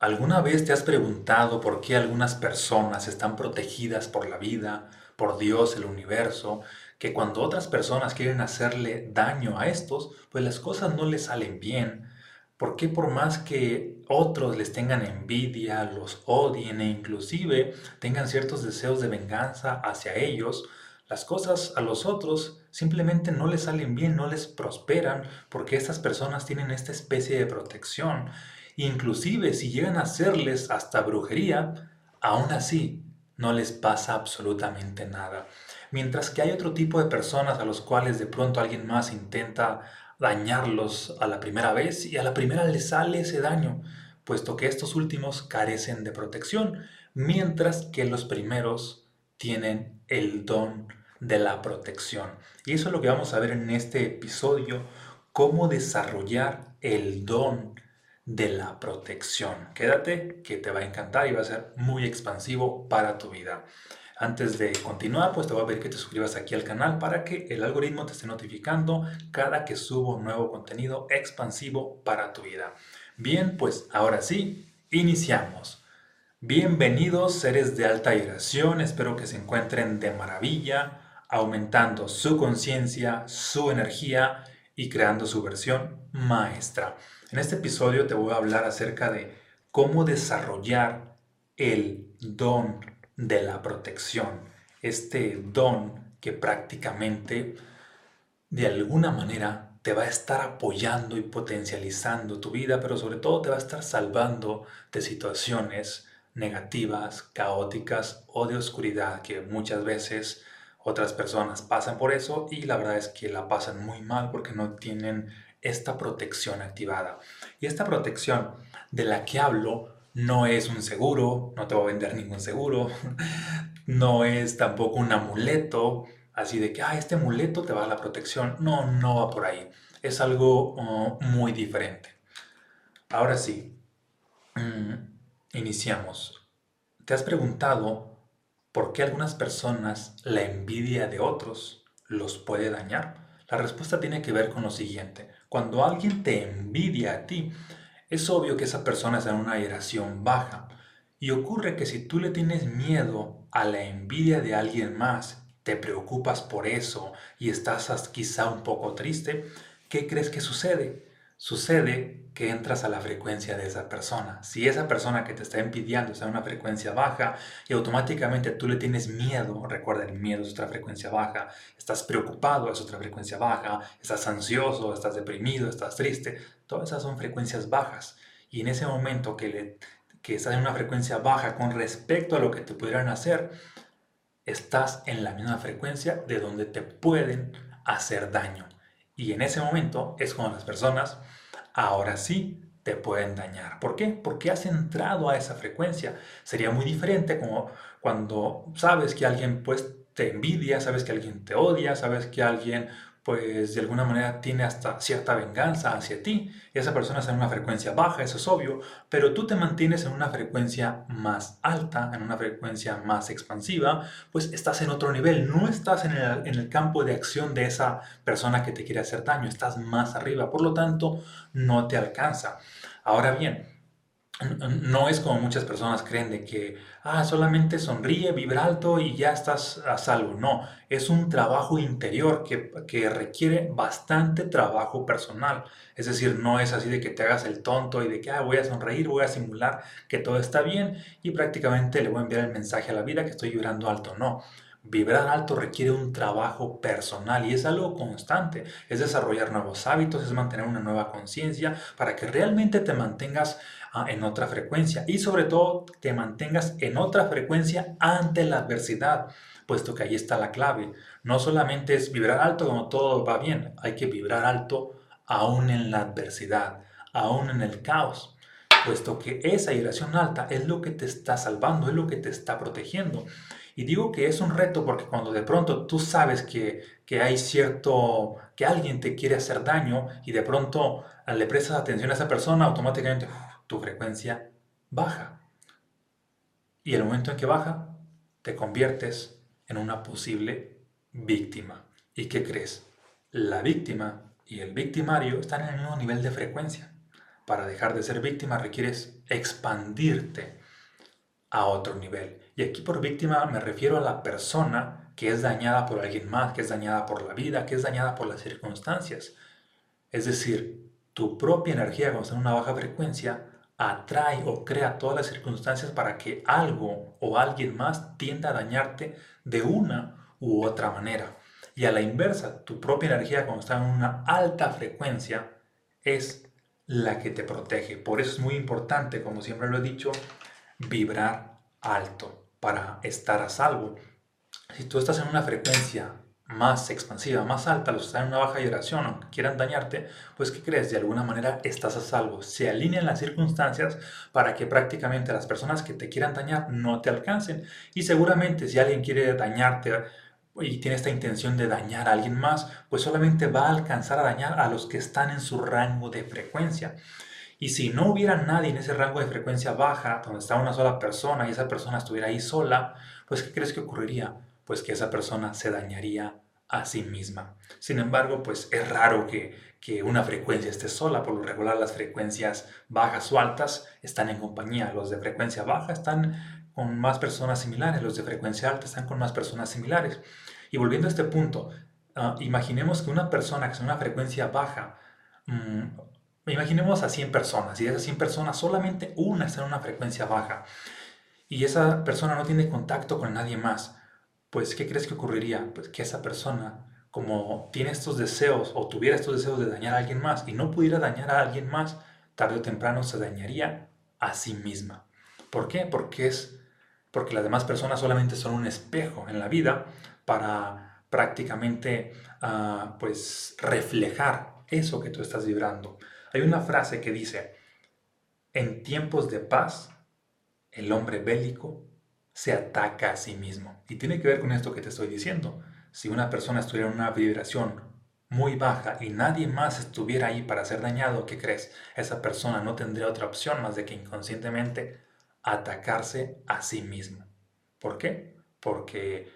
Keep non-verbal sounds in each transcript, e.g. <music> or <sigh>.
¿Alguna vez te has preguntado por qué algunas personas están protegidas por la vida, por Dios, el universo, que cuando otras personas quieren hacerle daño a estos, pues las cosas no les salen bien? ¿Por qué por más que otros les tengan envidia, los odien e inclusive tengan ciertos deseos de venganza hacia ellos, las cosas a los otros simplemente no les salen bien, no les prosperan porque estas personas tienen esta especie de protección Inclusive si llegan a hacerles hasta brujería, aún así no les pasa absolutamente nada. Mientras que hay otro tipo de personas a los cuales de pronto alguien más intenta dañarlos a la primera vez y a la primera les sale ese daño, puesto que estos últimos carecen de protección, mientras que los primeros tienen el don de la protección. Y eso es lo que vamos a ver en este episodio, cómo desarrollar el don de la protección. Quédate que te va a encantar y va a ser muy expansivo para tu vida. Antes de continuar, pues te voy a pedir que te suscribas aquí al canal para que el algoritmo te esté notificando cada que subo nuevo contenido expansivo para tu vida. Bien, pues ahora sí, iniciamos. Bienvenidos seres de alta vibración, espero que se encuentren de maravilla, aumentando su conciencia, su energía y creando su versión maestra. En este episodio te voy a hablar acerca de cómo desarrollar el don de la protección. Este don que prácticamente de alguna manera te va a estar apoyando y potencializando tu vida, pero sobre todo te va a estar salvando de situaciones negativas, caóticas o de oscuridad que muchas veces otras personas pasan por eso y la verdad es que la pasan muy mal porque no tienen esta protección activada. Y esta protección de la que hablo no es un seguro, no te voy a vender ningún seguro, <laughs> no es tampoco un amuleto, así de que, ah, este amuleto te va a la protección. No, no va por ahí. Es algo uh, muy diferente. Ahora sí, mm, iniciamos. ¿Te has preguntado por qué algunas personas la envidia de otros los puede dañar? La respuesta tiene que ver con lo siguiente. Cuando alguien te envidia a ti, es obvio que esa persona está en una vibración baja. Y ocurre que si tú le tienes miedo a la envidia de alguien más, te preocupas por eso y estás quizá un poco triste, ¿qué crees que sucede? sucede que entras a la frecuencia de esa persona. Si esa persona que te está envidiando está en una frecuencia baja y automáticamente tú le tienes miedo, recuerda el miedo es otra frecuencia baja, estás preocupado es otra frecuencia baja, estás ansioso, estás deprimido, estás triste, todas esas son frecuencias bajas. Y en ese momento que, le, que estás en una frecuencia baja con respecto a lo que te pudieran hacer, estás en la misma frecuencia de donde te pueden hacer daño. Y en ese momento es cuando las personas ahora sí te pueden dañar. ¿Por qué? Porque has entrado a esa frecuencia. Sería muy diferente como cuando sabes que alguien pues te envidia, sabes que alguien te odia, sabes que alguien pues de alguna manera tiene hasta cierta venganza hacia ti. Esa persona está en una frecuencia baja, eso es obvio, pero tú te mantienes en una frecuencia más alta, en una frecuencia más expansiva, pues estás en otro nivel, no estás en el, en el campo de acción de esa persona que te quiere hacer daño, estás más arriba, por lo tanto no te alcanza. Ahora bien, no es como muchas personas creen de que, ah, solamente sonríe, vibra alto y ya estás a salvo. No, es un trabajo interior que, que, requiere bastante trabajo personal. Es decir, no es así de que te hagas el tonto y de que, ah, voy a sonreír, voy a simular que todo está bien y prácticamente le voy a enviar el mensaje a la vida que estoy vibrando alto. No. Vibrar alto requiere un trabajo personal y es algo constante. Es desarrollar nuevos hábitos, es mantener una nueva conciencia para que realmente te mantengas en otra frecuencia y sobre todo te mantengas en otra frecuencia ante la adversidad, puesto que ahí está la clave. No solamente es vibrar alto cuando todo va bien, hay que vibrar alto aún en la adversidad, aún en el caos, puesto que esa vibración alta es lo que te está salvando, es lo que te está protegiendo. Y digo que es un reto porque cuando de pronto tú sabes que, que hay cierto, que alguien te quiere hacer daño y de pronto le prestas atención a esa persona, automáticamente tu frecuencia baja. Y el momento en que baja, te conviertes en una posible víctima. ¿Y qué crees? La víctima y el victimario están en el mismo nivel de frecuencia. para dejar de ser víctima requieres expandirte a otro nivel. Y aquí por víctima me refiero a la persona que es dañada por alguien más, que es dañada por la vida, que es dañada por las circunstancias. Es decir, tu propia energía cuando está en una baja frecuencia atrae o crea todas las circunstancias para que algo o alguien más tienda a dañarte de una u otra manera. Y a la inversa, tu propia energía cuando está en una alta frecuencia es la que te protege. Por eso es muy importante, como siempre lo he dicho, vibrar alto para estar a salvo. Si tú estás en una frecuencia más expansiva, más alta, los que están en una baja vibración, aunque quieran dañarte, pues ¿qué crees? De alguna manera estás a salvo. Se alinean las circunstancias para que prácticamente las personas que te quieran dañar no te alcancen. Y seguramente si alguien quiere dañarte y tiene esta intención de dañar a alguien más, pues solamente va a alcanzar a dañar a los que están en su rango de frecuencia. Y si no hubiera nadie en ese rango de frecuencia baja, donde está una sola persona y esa persona estuviera ahí sola, pues ¿qué crees que ocurriría? Pues que esa persona se dañaría a sí misma. Sin embargo, pues es raro que, que una frecuencia esté sola. Por lo regular, las frecuencias bajas o altas están en compañía. Los de frecuencia baja están con más personas similares, los de frecuencia alta están con más personas similares. Y volviendo a este punto, ah, imaginemos que una persona que es una frecuencia baja mm, Imaginemos a 100 personas y de esas 100 personas solamente una está en una frecuencia baja y esa persona no tiene contacto con nadie más. Pues, ¿qué crees que ocurriría? Pues que esa persona, como tiene estos deseos o tuviera estos deseos de dañar a alguien más y no pudiera dañar a alguien más, tarde o temprano se dañaría a sí misma. ¿Por qué? Porque es porque las demás personas solamente son un espejo en la vida para prácticamente ah, pues reflejar eso que tú estás vibrando. Hay una frase que dice, en tiempos de paz, el hombre bélico se ataca a sí mismo. Y tiene que ver con esto que te estoy diciendo. Si una persona estuviera en una vibración muy baja y nadie más estuviera ahí para ser dañado, ¿qué crees? Esa persona no tendría otra opción más de que inconscientemente atacarse a sí mismo. ¿Por qué? Porque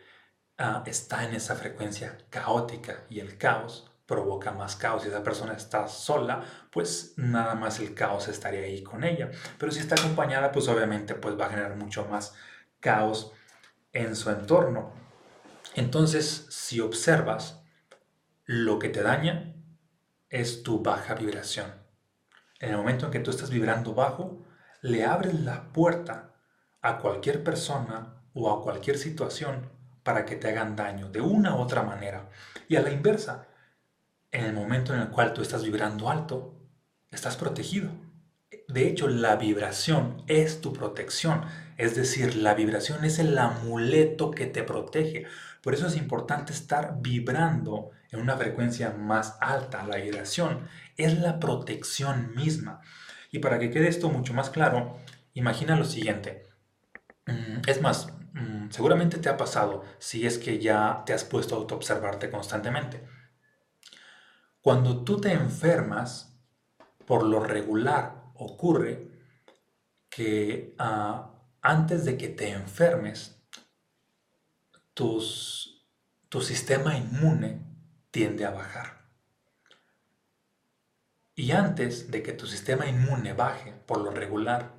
ah, está en esa frecuencia caótica y el caos provoca más caos. Si esa persona está sola, pues nada más el caos estaría ahí con ella. Pero si está acompañada, pues obviamente pues va a generar mucho más caos en su entorno. Entonces, si observas, lo que te daña es tu baja vibración. En el momento en que tú estás vibrando bajo, le abres la puerta a cualquier persona o a cualquier situación para que te hagan daño de una u otra manera. Y a la inversa, en el momento en el cual tú estás vibrando alto, estás protegido. De hecho, la vibración es tu protección. Es decir, la vibración es el amuleto que te protege. Por eso es importante estar vibrando en una frecuencia más alta. La vibración es la protección misma. Y para que quede esto mucho más claro, imagina lo siguiente. Mm, es más, mm, seguramente te ha pasado si es que ya te has puesto a autoobservarte constantemente. Cuando tú te enfermas, por lo regular ocurre que ah, antes de que te enfermes, tu sistema inmune tiende a bajar. Y antes de que tu sistema inmune baje, por lo regular,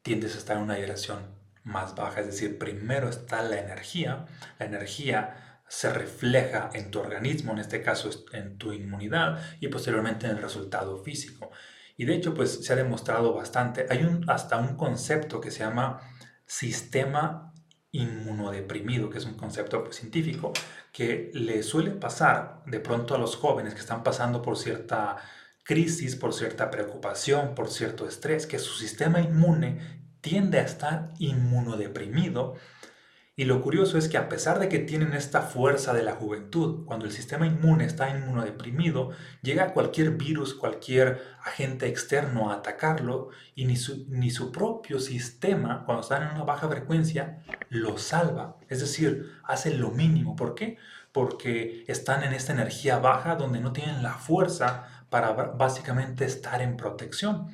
tiendes a estar en una vibración más baja. Es decir, primero está la energía. La energía se refleja en tu organismo, en este caso en tu inmunidad y posteriormente en el resultado físico. Y de hecho, pues se ha demostrado bastante. Hay hasta un concepto que se llama sistema inmunodeprimido, que es un concepto pues, científico que le suele pasar de pronto a los jóvenes que están pasando por cierta crisis, por cierta preocupación, por cierto estrés, que su sistema inmune tiende a estar inmunodeprimido y lo curioso es que a pesar de que tienen esta fuerza de la juventud, cuando el sistema inmune está inmunodeprimido, llega cualquier virus, cualquier agente externo a atacarlo y ni su, ni su propio sistema, cuando están en una baja frecuencia, lo salva. Es decir, hace lo mínimo. ¿Por qué? Porque están en esta energía baja donde no tienen la fuerza para básicamente estar en protección.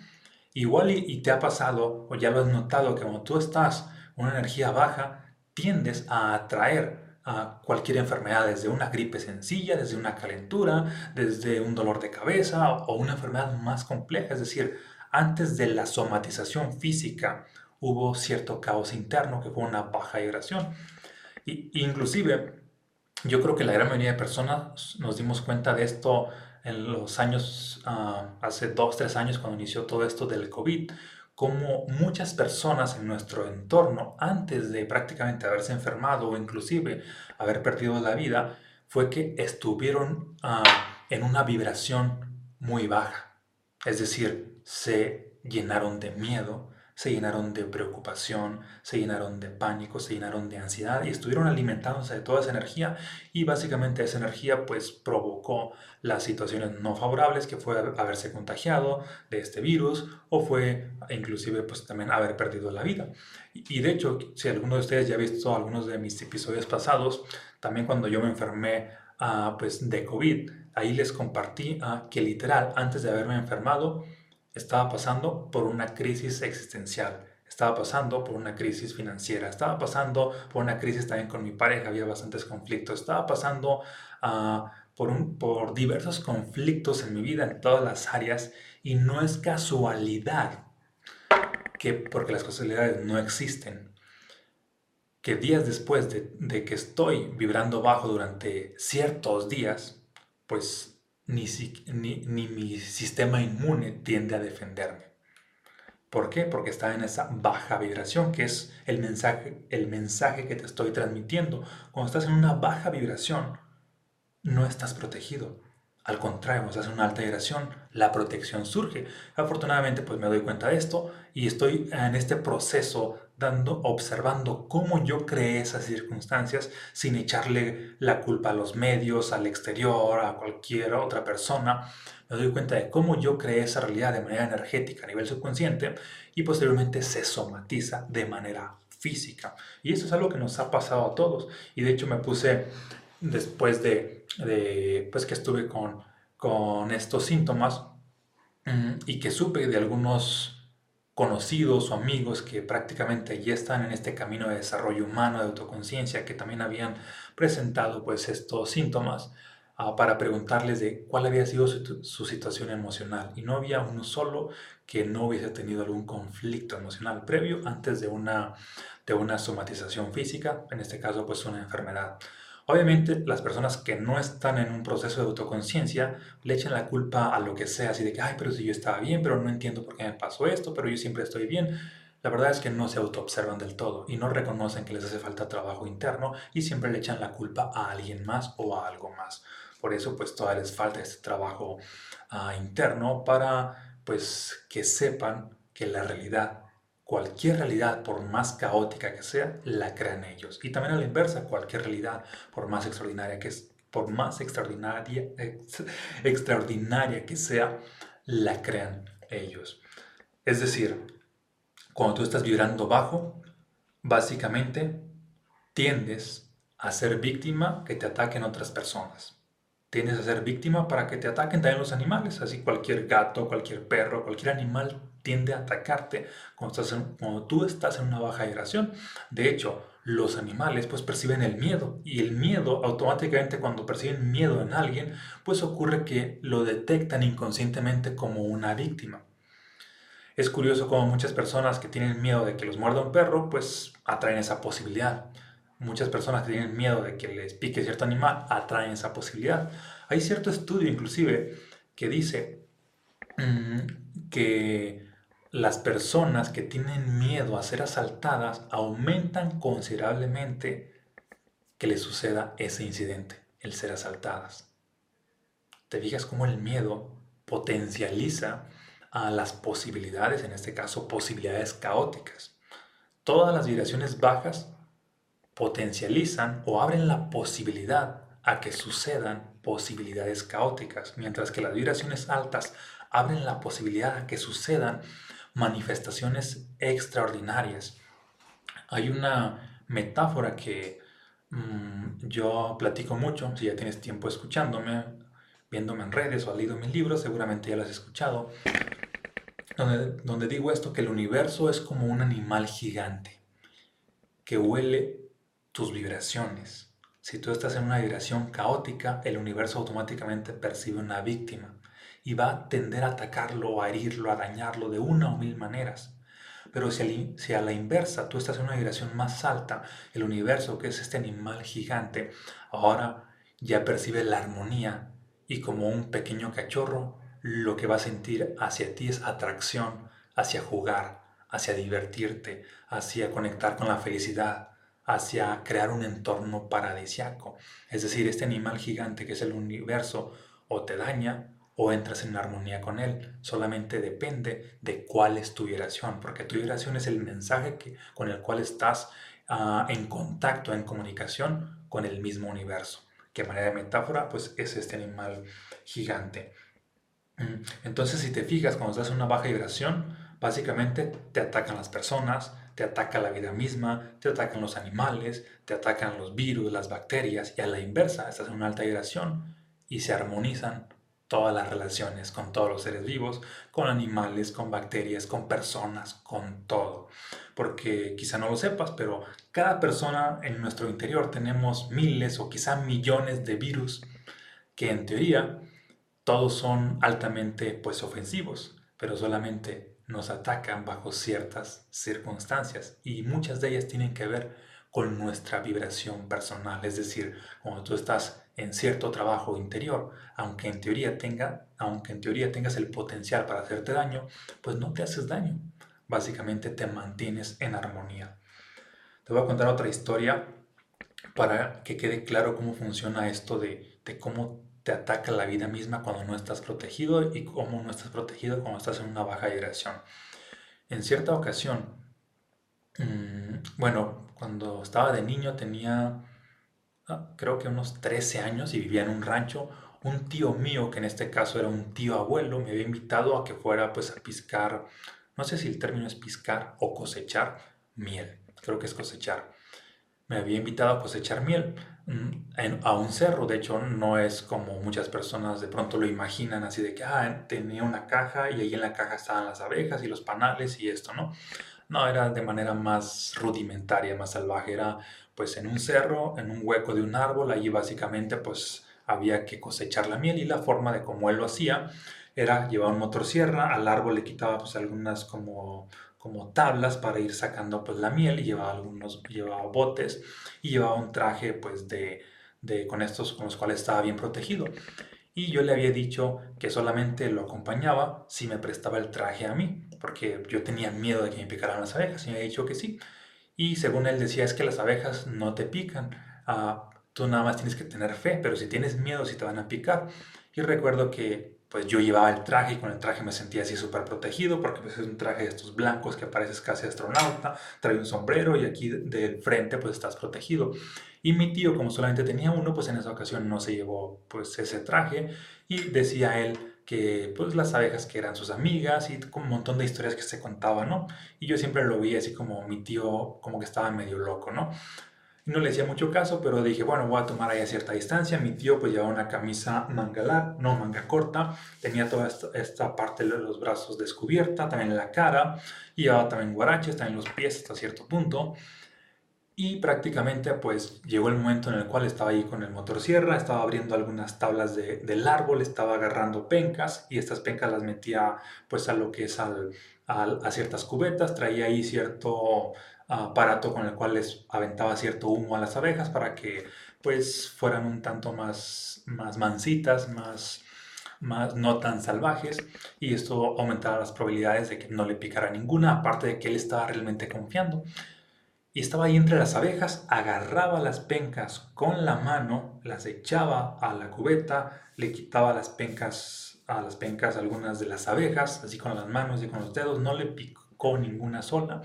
Igual y, y te ha pasado o ya lo has notado que cuando tú estás en una energía baja, tiendes a atraer a cualquier enfermedad, desde una gripe sencilla, desde una calentura, desde un dolor de cabeza o una enfermedad más compleja, es decir, antes de la somatización física hubo cierto caos interno que fue una baja vibración. Y, inclusive, yo creo que la gran mayoría de personas nos dimos cuenta de esto en los años, ah, hace dos, tres años cuando inició todo esto del COVID, como muchas personas en nuestro entorno, antes de prácticamente haberse enfermado o inclusive haber perdido la vida, fue que estuvieron ah, en una vibración muy baja. Es decir, se llenaron de miedo, se llenaron de preocupación, se llenaron de pánico, se llenaron de ansiedad y estuvieron alimentándose de toda esa energía y básicamente esa energía pues provocó las situaciones no favorables que fue haberse contagiado de este virus o fue inclusive pues también haber perdido la vida. Y de hecho, si alguno de ustedes ya ha visto algunos de mis episodios pasados, también cuando yo me enfermé uh, pues de COVID, ahí les compartí uh, que literal antes de haberme enfermado, estaba pasando por una crisis existencial, estaba pasando por una crisis financiera, estaba pasando por una crisis también con mi pareja, había bastantes conflictos, estaba pasando uh, por, diversos conflictos en mi vida en todas las áreas y no es casualidad que, porque las casualidades no existen, que días después de, de que estoy vibrando bajo durante ciertos días, pues ni, ni, mi sistema inmune tiende a defenderme. ¿Por qué? Porque está en esa baja vibración, que es el mensaje, el mensaje que te estoy transmitiendo. Cuando estás en una baja vibración, no estás protegido. Al contrario, cuando estás en una alta vibración, la protección surge. Afortunadamente, pues me doy cuenta de esto y estoy en este proceso dando, observando cómo yo creé esas circunstancias sin echarle la culpa a los medios, al exterior, a cualquier otra persona. Me doy cuenta de cómo yo creé esa realidad de manera energética a nivel subconsciente y posteriormente se somatiza de manera física. Y eso es algo que nos ha pasado a todos. Y de hecho me puse después de, pues que estuve con, con estos síntomas mm, y que supe de algunos conocidos o amigos que prácticamente ya están en este camino de desarrollo humano, de autoconciencia, que también habían presentado pues estos síntomas ah, para preguntarles de cuál había sido su, situación emocional. Y no había uno solo que no hubiese tenido algún conflicto emocional previo antes de una, de una somatización física, en este caso pues una enfermedad. Obviamente las personas que no están en un proceso de autoconciencia le echan la culpa a lo que sea, así de que, ay, pero si yo estaba bien, pero no entiendo por qué me pasó esto, pero yo siempre estoy bien. La verdad es que no se autoobservan del todo y no reconocen que les hace falta trabajo interno y siempre le echan la culpa a alguien más o a algo más. Por eso pues todavía les falta este trabajo ah, interno para pues que sepan que la realidad Cualquier realidad, por más caótica que sea, la crean ellos. Y también a la inversa, cualquier realidad, por más extraordinaria que, es, por más extraordinaria, extraordinaria que sea, la crean ellos. Es decir, cuando tú estás vibrando bajo, básicamente tiendes a ser víctima que te ataquen otras personas. Tiendes a ser víctima para que te ataquen también los animales, así cualquier gato, cualquier perro, cualquier animal tiende a atacarte cuando, estás cuando tú estás en una baja vibración. De hecho, los animales pues perciben el miedo y el miedo automáticamente cuando perciben miedo en alguien pues ocurre que lo detectan inconscientemente como una víctima. Es curioso como muchas personas que tienen miedo de que los muerda un perro pues atraen esa posibilidad. Muchas personas que tienen miedo de que les pique cierto animal atraen esa posibilidad. Hay cierto estudio inclusive que dice mm, que las personas que tienen miedo a ser asaltadas aumentan considerablemente que les suceda ese incidente, el ser asaltadas. Te fijas cómo el miedo potencializa a las posibilidades, en este caso posibilidades caóticas. Todas las vibraciones bajas potencializan o abren la posibilidad a que sucedan posibilidades caóticas, mientras que las vibraciones altas abren la posibilidad a que sucedan manifestaciones extraordinarias. Hay una metáfora que mm, yo platico mucho, si ya tienes tiempo escuchándome, viéndome en redes o has leído mis libros, seguramente ya lo has escuchado, donde, donde digo esto, que el universo es como un animal gigante que huele tus vibraciones. Si tú estás en una vibración caótica, el universo automáticamente percibe una víctima y va a tender a atacarlo, a herirlo, a dañarlo de una o mil maneras. Pero si, a la inversa tú estás en una vibración más alta, el universo, que es este animal gigante, ahora ya percibe la armonía y como un pequeño cachorro, lo que va a sentir hacia ti es atracción, hacia jugar, hacia divertirte, hacia conectar con la felicidad, hacia crear un entorno paradisiaco. Es decir, este animal gigante que es el universo o te daña o entras en armonía con él. Solamente depende de cuál es tu vibración, porque tu vibración es el mensaje que, con el cual estás ah, en contacto, en comunicación con el mismo universo. Que manera de metáfora, pues es este animal gigante. Mm, entonces, si te fijas, cuando estás en una baja vibración, básicamente te atacan las personas, te ataca la vida misma, te atacan los animales, te atacan los virus, las bacterias, y a la inversa, estás en una alta vibración y se armonizan todas las relaciones con todos los seres vivos, con animales, con bacterias, con personas, con todo. Porque quizá no lo sepas, pero cada persona en nuestro interior tenemos miles o quizá millones de virus que en teoría todos son altamente pues ofensivos, pero solamente nos atacan bajo ciertas circunstancias y muchas de ellas tienen que ver con nuestra vibración personal, es decir, cuando tú estás en cierto trabajo interior, aunque en teoría tenga, aunque en teoría tengas el potencial para hacerte daño, pues no te haces daño. Básicamente te mantienes en armonía. Te voy a contar otra historia para que quede claro cómo funciona esto de, de cómo te ataca la vida misma cuando no estás protegido y cómo no estás protegido cuando estás en una baja vibración. En cierta ocasión, mm, bueno, cuando estaba de niño tenía ah, creo que unos 13 años y vivía en un rancho. Un tío mío, que en este caso era un tío abuelo, me había invitado a que fuera pues a piscar, no sé si el término es piscar o cosechar miel, creo que es cosechar. Me había invitado a cosechar miel a un cerro. De hecho, no es como muchas personas de pronto lo imaginan, así de que ah, tenía una caja y ahí en la caja estaban las abejas y los panales y esto, ¿no? No, era de manera más rudimentaria, más salvaje. Era pues en un cerro, en un hueco de un árbol, allí básicamente pues había que cosechar la miel y la forma de cómo él lo hacía era llevar un motosierra, al árbol le quitaba pues algunas como como tablas para ir sacando pues la miel y llevaba algunos llevaba botes y llevaba un traje pues de, de, con estos con los cuales estaba bien protegido. Y yo le había dicho que solamente lo acompañaba si me prestaba el traje a mí porque yo tenía miedo de que me picaran las abejas y me había dicho que sí. Y según él decía es que las abejas no te pican ah, tú nada más tienes que tener fe pero si tienes miedo si te van a picar. Y recuerdo que pues yo llevaba el traje y con el traje me sentía así súper protegido porque pues es un traje de estos blancos que pareces casi astronauta, trae un sombrero y aquí del frente pues estás protegido. Y mi tío como solamente tenía uno pues en esa ocasión no se llevó pues ese traje. Y decía él que pues las abejas que eran sus amigas y un montón de historias que se contaban, ¿no? Y yo siempre lo vi así como mi tío como que estaba medio loco, ¿no? No le hacía mucho caso, pero dije, bueno, voy a tomar ahí a cierta distancia. Mi tío pues llevaba una camisa manga no manga corta, tenía toda esta, parte de los brazos descubierta, también la cara, y llevaba también guaraches, también los pies hasta cierto punto. Y prácticamente pues llegó el momento en el cual estaba ahí con el motosierra, estaba abriendo algunas tablas del árbol, estaba agarrando pencas y estas pencas las metía pues a lo que es al, a ciertas cubetas, traía ahí cierto aparato con el cual les aventaba cierto humo a las abejas para que pues fueran un tanto más, más mansitas, más, más no tan salvajes y esto aumentaba las probabilidades de que no le picara ninguna, aparte de que él estaba realmente confiando. Y estaba ahí entre las abejas, agarraba las pencas con la mano, las echaba a la cubeta, le quitaba las pencas a las pencas algunas de las abejas, así con las manos y con los dedos, no le picó ninguna sola.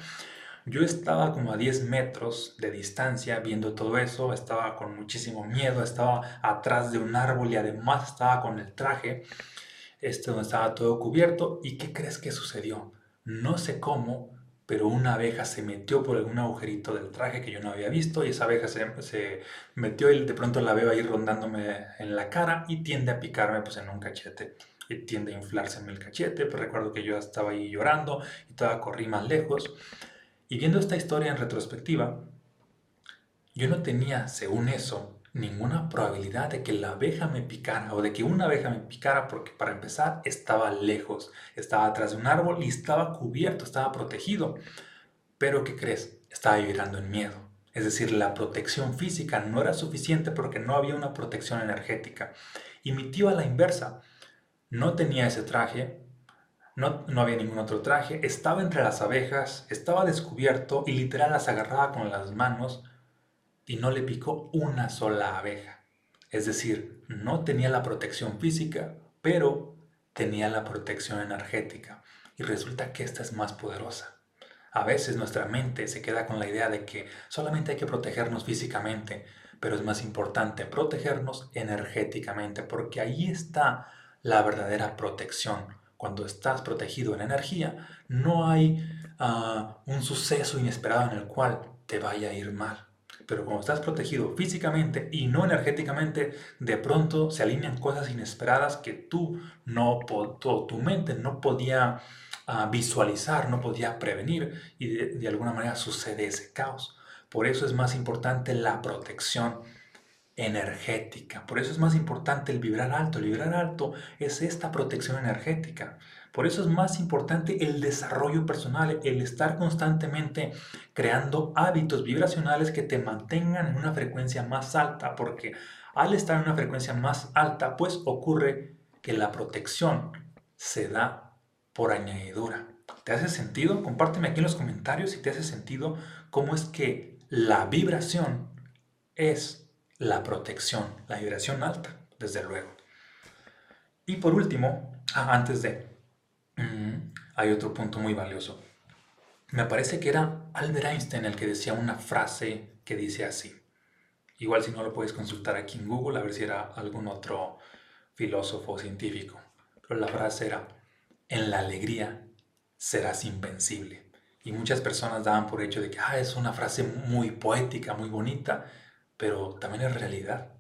Yo estaba como a 10 metros de distancia viendo todo eso, estaba con muchísimo miedo, estaba atrás de un árbol y además estaba con el traje, este donde estaba todo cubierto. ¿Y qué crees que sucedió? No sé cómo, pero una abeja se metió por algún agujerito del traje que yo no había visto y esa abeja se, se metió y de pronto la veo ahí rondándome en la cara y tiende a picarme pues en un cachete y tiende a inflarse en el cachete, pues recuerdo que yo estaba ahí llorando y todavía corrí más lejos. Y viendo esta historia en retrospectiva, yo no tenía, según eso, ninguna probabilidad de que la abeja me picara o de que una abeja me picara porque para empezar estaba lejos, estaba atrás de un árbol y estaba cubierto, estaba protegido. Pero ¿qué crees? Estaba vibrando en miedo. Es decir, la protección física no era suficiente porque no había una protección energética. Y mi tío a la inversa no tenía ese traje, no, no, había ningún otro traje, estaba entre las abejas, estaba descubierto y literal las agarraba con las manos y no le picó una sola abeja. Es decir, no tenía la protección física, pero tenía la protección energética. Y resulta que esta es más poderosa. A veces nuestra mente se queda con la idea de que solamente hay que protegernos físicamente, pero es más importante protegernos energéticamente, porque ahí está la verdadera protección. Cuando estás protegido en energía, no hay ah, un suceso inesperado en el cual te vaya a ir mal pero como estás protegido físicamente y no energéticamente, de pronto se alinean cosas inesperadas que tú no, tu mente no podía ah, visualizar, no podía prevenir y de, de alguna manera sucede ese caos. Por eso es más importante la protección energética. Por eso es más importante el vibrar alto. El vibrar alto es esta protección energética. Por eso es más importante el desarrollo personal, el estar constantemente creando hábitos vibracionales que te mantengan en una frecuencia más alta, porque al estar en una frecuencia más alta, pues ocurre que la protección se da por añadidura. ¿Te hace sentido? Compárteme aquí en los comentarios si te hace sentido cómo es que la vibración es la protección, la vibración alta, desde luego. Y por último, ah, antes de hay otro punto muy valioso. Me parece que era Albert Einstein el que decía una frase que dice así. Igual si no lo puedes consultar aquí en Google a ver si era algún otro filósofo científico. Pero la frase era, en la alegría serás invencible. Y muchas personas daban por hecho de que ah, es una frase muy poética, muy bonita, pero también es realidad.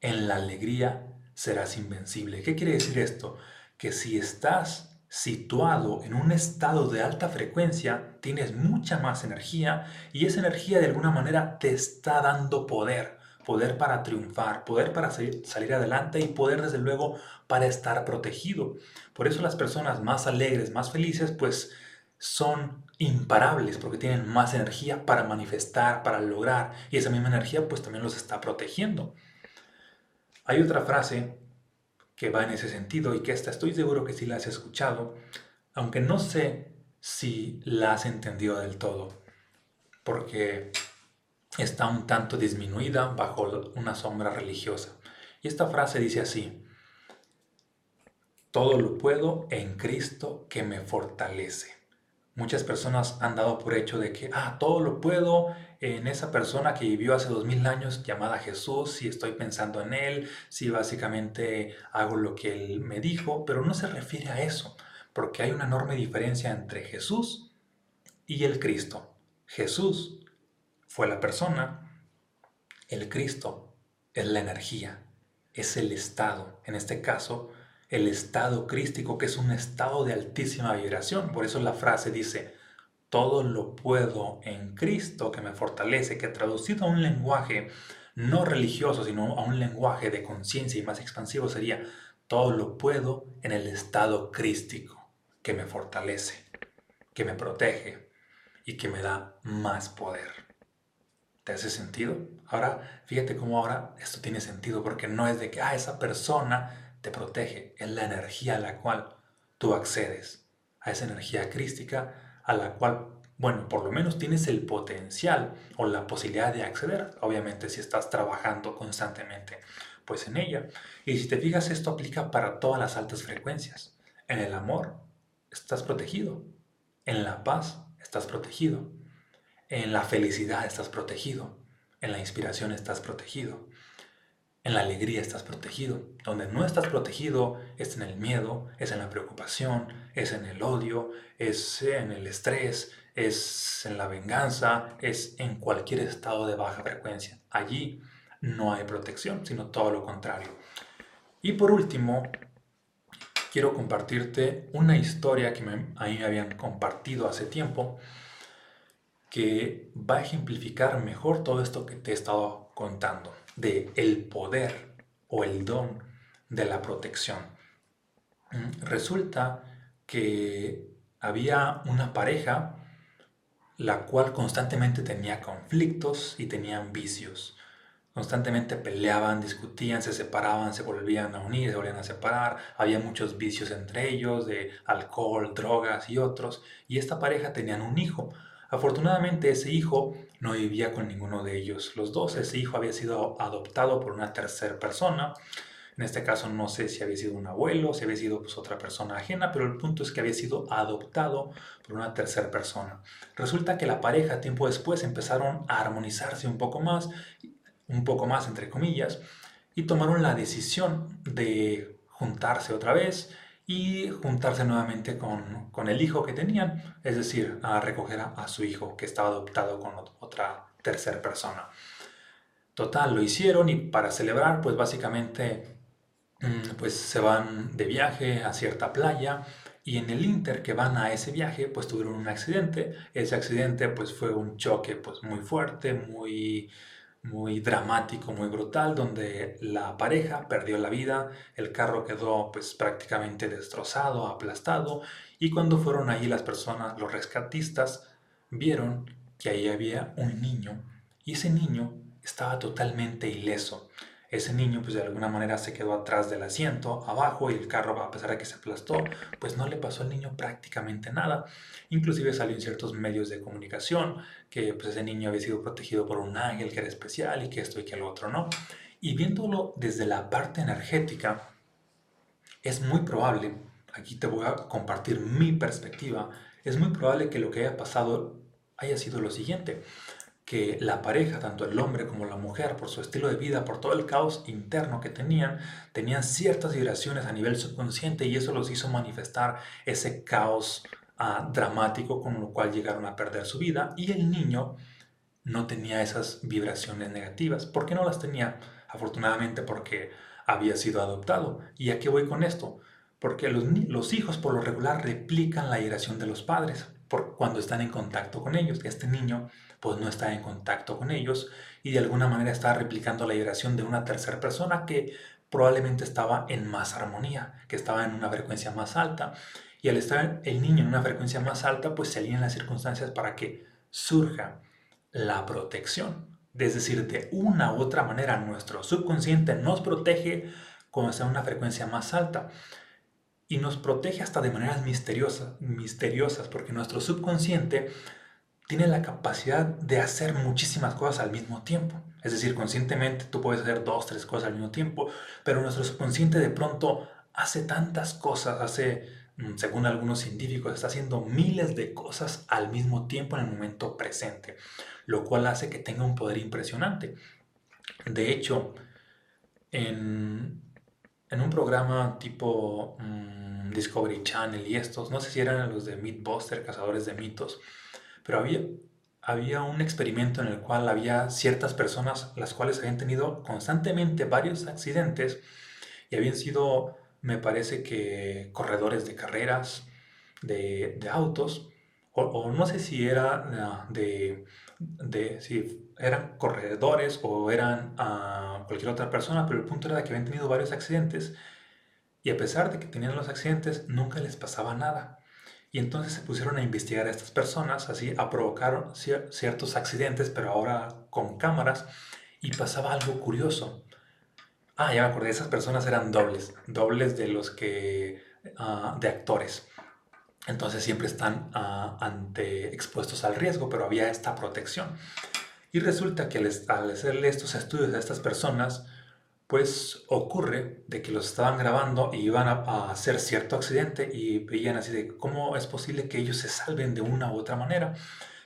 En la alegría serás invencible. ¿Qué quiere decir esto? Que si estás situado en un estado de alta frecuencia, tienes mucha más energía y esa energía de alguna manera te está dando poder, poder para triunfar, poder para salir, adelante y poder desde luego para estar protegido. Por eso las personas más alegres, más felices, pues son imparables porque tienen más energía para manifestar, para lograr y esa misma energía pues también los está protegiendo. Hay otra frase que va en ese sentido y que esta estoy seguro que sí la has escuchado, aunque no sé si la has entendido del todo, porque está un tanto disminuida bajo una sombra religiosa. Y esta frase dice así, todo lo puedo en Cristo que me fortalece. Muchas personas han dado por hecho de que, ah, todo lo puedo en esa persona que vivió hace dos mil años llamada Jesús, si estoy pensando en Él, si básicamente hago lo que Él me dijo, pero no se refiere a eso, porque hay una enorme diferencia entre Jesús y el Cristo. Jesús fue la persona, el Cristo es la energía, es el estado, en este caso, el estado crístico, que es un estado de altísima vibración. Por eso la frase dice, todo lo puedo en Cristo que me fortalece, que traducido a un lenguaje no religioso, sino a un lenguaje de conciencia y más expansivo sería, todo lo puedo en el estado crístico que me fortalece, que me protege y que me da más poder. ¿Te hace sentido? Ahora, fíjate cómo ahora esto tiene sentido, porque no es de que, ah, esa persona te protege, es la energía a la cual tú accedes, a esa energía crística a la cual, bueno, por lo menos tienes el potencial o la posibilidad de acceder, obviamente si estás trabajando constantemente pues en ella. Y si te fijas, esto aplica para todas las altas frecuencias. En el amor estás protegido, en la paz estás protegido, en la felicidad estás protegido, en la inspiración estás protegido, en la alegría estás protegido. Donde no estás protegido es en el miedo, es en la preocupación, es en el odio, es en el estrés, es en la venganza, es en cualquier estado de baja frecuencia. Allí no hay protección, sino todo lo contrario. Y por último, quiero compartirte una historia que me, a mí me habían compartido hace tiempo que va a ejemplificar mejor todo esto que te he estado contando de el poder o el don de la protección. Mm, resulta que había una pareja la cual constantemente tenía conflictos y tenían vicios. Constantemente peleaban, discutían, se separaban, se volvían a unir, se volvían a separar. Había muchos vicios entre ellos de alcohol, drogas y otros. Y esta pareja tenían un hijo. Afortunadamente ese hijo no vivía con ninguno de ellos. Los dos, ese hijo había sido adoptado por una tercera persona. En este caso no sé si había sido un abuelo, si había sido pues, otra persona ajena, pero el punto es que había sido adoptado por una tercera persona. Resulta que la pareja tiempo después empezaron a armonizarse un poco más un poco más, entre comillas, y tomaron la decisión de juntarse otra vez y juntarse nuevamente con, con el hijo que tenían, es decir, a recoger a, su hijo que estaba adoptado con otra tercera persona. Total, lo hicieron y para celebrar, pues básicamente, mm, pues se van de viaje a cierta playa y en el inter que van a ese viaje, pues tuvieron un accidente. Ese accidente, pues fue un choque, pues muy fuerte, muy muy dramático, muy brutal, donde la pareja perdió la vida, el carro quedó pues prácticamente destrozado, aplastado, y cuando fueron ahí las personas, los rescatistas, vieron que ahí había un niño, y ese niño estaba totalmente ileso. Ese niño pues de alguna manera se quedó atrás del asiento, abajo, y el carro a pesar de que se aplastó, pues no le pasó al niño prácticamente nada. Inclusive salió en ciertos medios de comunicación que pues ese niño había sido protegido por un ángel que era especial y que esto y que lo otro, ¿no? Y viéndolo desde la parte energética, es muy probable, aquí te voy a compartir mi perspectiva, es muy probable que lo que haya pasado haya sido lo siguiente que la pareja, tanto el hombre como la mujer, por su estilo de vida, por todo el caos interno que tenían, tenían ciertas vibraciones a nivel subconsciente y eso los hizo manifestar ese caos ah, dramático con lo cual llegaron a perder su vida y el niño no tenía esas vibraciones negativas. ¿Por qué no las tenía? Afortunadamente porque había sido adoptado. ¿Y a qué voy con esto? Porque los, hijos por lo regular replican la vibración de los padres por cuando están en contacto con ellos. Este niño pues no está en contacto con ellos y de alguna manera está replicando la vibración de una tercera persona que probablemente estaba en más armonía, que estaba en una frecuencia más alta. Y al estar el niño en una frecuencia más alta, pues se alinean las circunstancias para que surja la protección. Es decir, de una u otra manera nuestro subconsciente nos protege cuando está en una frecuencia más alta. Y nos protege hasta de maneras misteriosas, misteriosas porque nuestro subconsciente tiene la capacidad de hacer muchísimas cosas al mismo tiempo. Es decir, conscientemente tú puedes hacer dos, tres cosas al mismo tiempo, pero nuestro subconsciente de pronto hace tantas cosas, hace, mm, según algunos científicos, está haciendo miles de cosas al mismo tiempo en el momento presente, lo cual hace que tenga un poder impresionante. De hecho, en, un programa tipo mm, Discovery Channel y estos, no sé si eran los de Mythbuster, Cazadores de Mitos, pero había, había un experimento en el cual había ciertas personas las cuales habían tenido constantemente varios accidentes y habían sido, me parece que, corredores de carreras, de, autos, o, no sé si era ah, de, de, si eran corredores o eran uh, cualquier otra persona, pero el punto era que habían tenido varios accidentes y a pesar de que tenían los accidentes, nunca les pasaba nada. Y entonces se pusieron a investigar a estas personas, así, a provocar ciertos accidentes, pero ahora con cámaras, y pasaba algo curioso. Ah, ya me acordé, esas personas eran dobles, dobles de los que, ah, de actores. Entonces siempre están ah, ante, expuestos al riesgo, pero había esta protección. Y resulta que al hacerle estos estudios a estas personas, pues ocurre de que los estaban grabando y iban a, hacer cierto accidente y veían así de cómo es posible que ellos se salven de una u otra manera.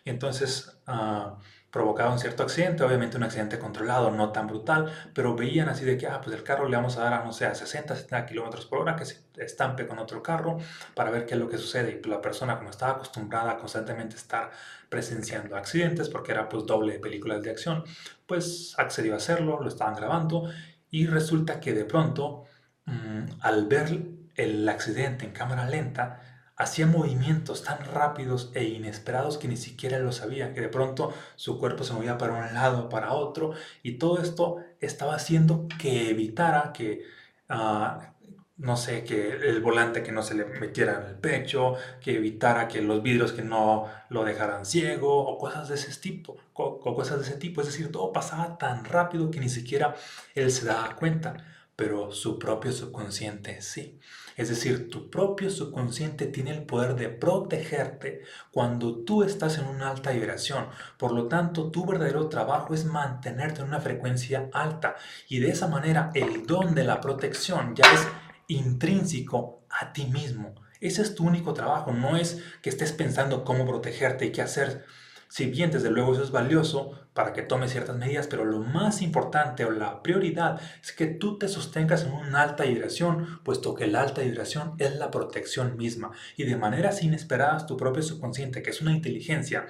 Y entonces uh, provocaron cierto accidente, obviamente un accidente controlado, no tan brutal, pero veían así de que, ah, pues el carro le vamos a dar, a, no sé, a 60, 70 kilómetros por hora, que se estampe con otro carro para ver qué es lo que sucede. Y la persona, como estaba acostumbrada a constantemente estar presenciando accidentes, porque era pues doble de películas de acción, pues accedió a hacerlo, lo estaban grabando y resulta que de pronto, mm, al ver el accidente en cámara lenta, hacía movimientos tan rápidos e inesperados que ni siquiera lo sabía, que de pronto su cuerpo se movía para un lado, para otro, y todo esto estaba haciendo que evitara que, ah, no sé, que el volante que no se le metiera en el pecho, que evitara que los vidrios que no lo dejaran ciego, o cosas de ese tipo, o cosas de ese tipo. Es decir, todo pasaba tan rápido que ni siquiera él se daba cuenta, pero su propio subconsciente sí. Es decir, tu propio subconsciente tiene el poder de protegerte cuando tú estás en una alta vibración. Por lo tanto, tu verdadero trabajo es mantenerte en una frecuencia alta y de esa manera el don de la protección ya es intrínseco a ti mismo. Ese es tu único trabajo, no es que estés pensando cómo protegerte y qué hacer si bien desde luego eso es valioso para que tomes ciertas medidas, pero lo más importante o la prioridad es que tú te sostengas en una alta vibración, puesto que la alta vibración es la protección misma y de maneras inesperadas tu propio subconsciente, que es una inteligencia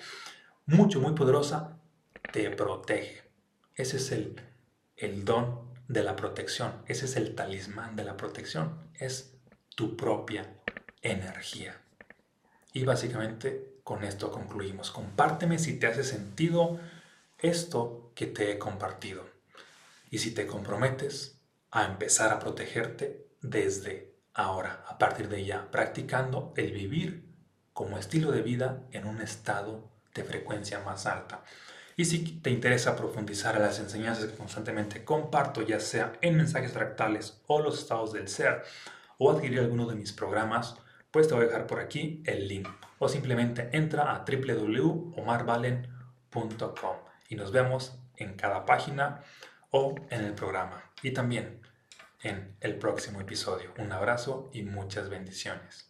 mucho, muy poderosa, te protege. Ese es el, el don de la protección, ese es el talismán de la protección, es tu propia energía. Y básicamente con esto concluimos. Compárteme si te hace sentido esto que te he compartido. Y si te comprometes a empezar a protegerte desde ahora, a partir de ya, practicando el vivir como estilo de vida en un estado de frecuencia más alta. Y si te interesa profundizar en las enseñanzas que constantemente comparto, ya sea en mensajes fractales o los estados del ser, o adquirir alguno de mis programas, pues te voy a dejar por aquí el link o simplemente entra a www.omarvalen.com y nos vemos en cada página o en el programa y también en el próximo episodio. Un abrazo y muchas bendiciones.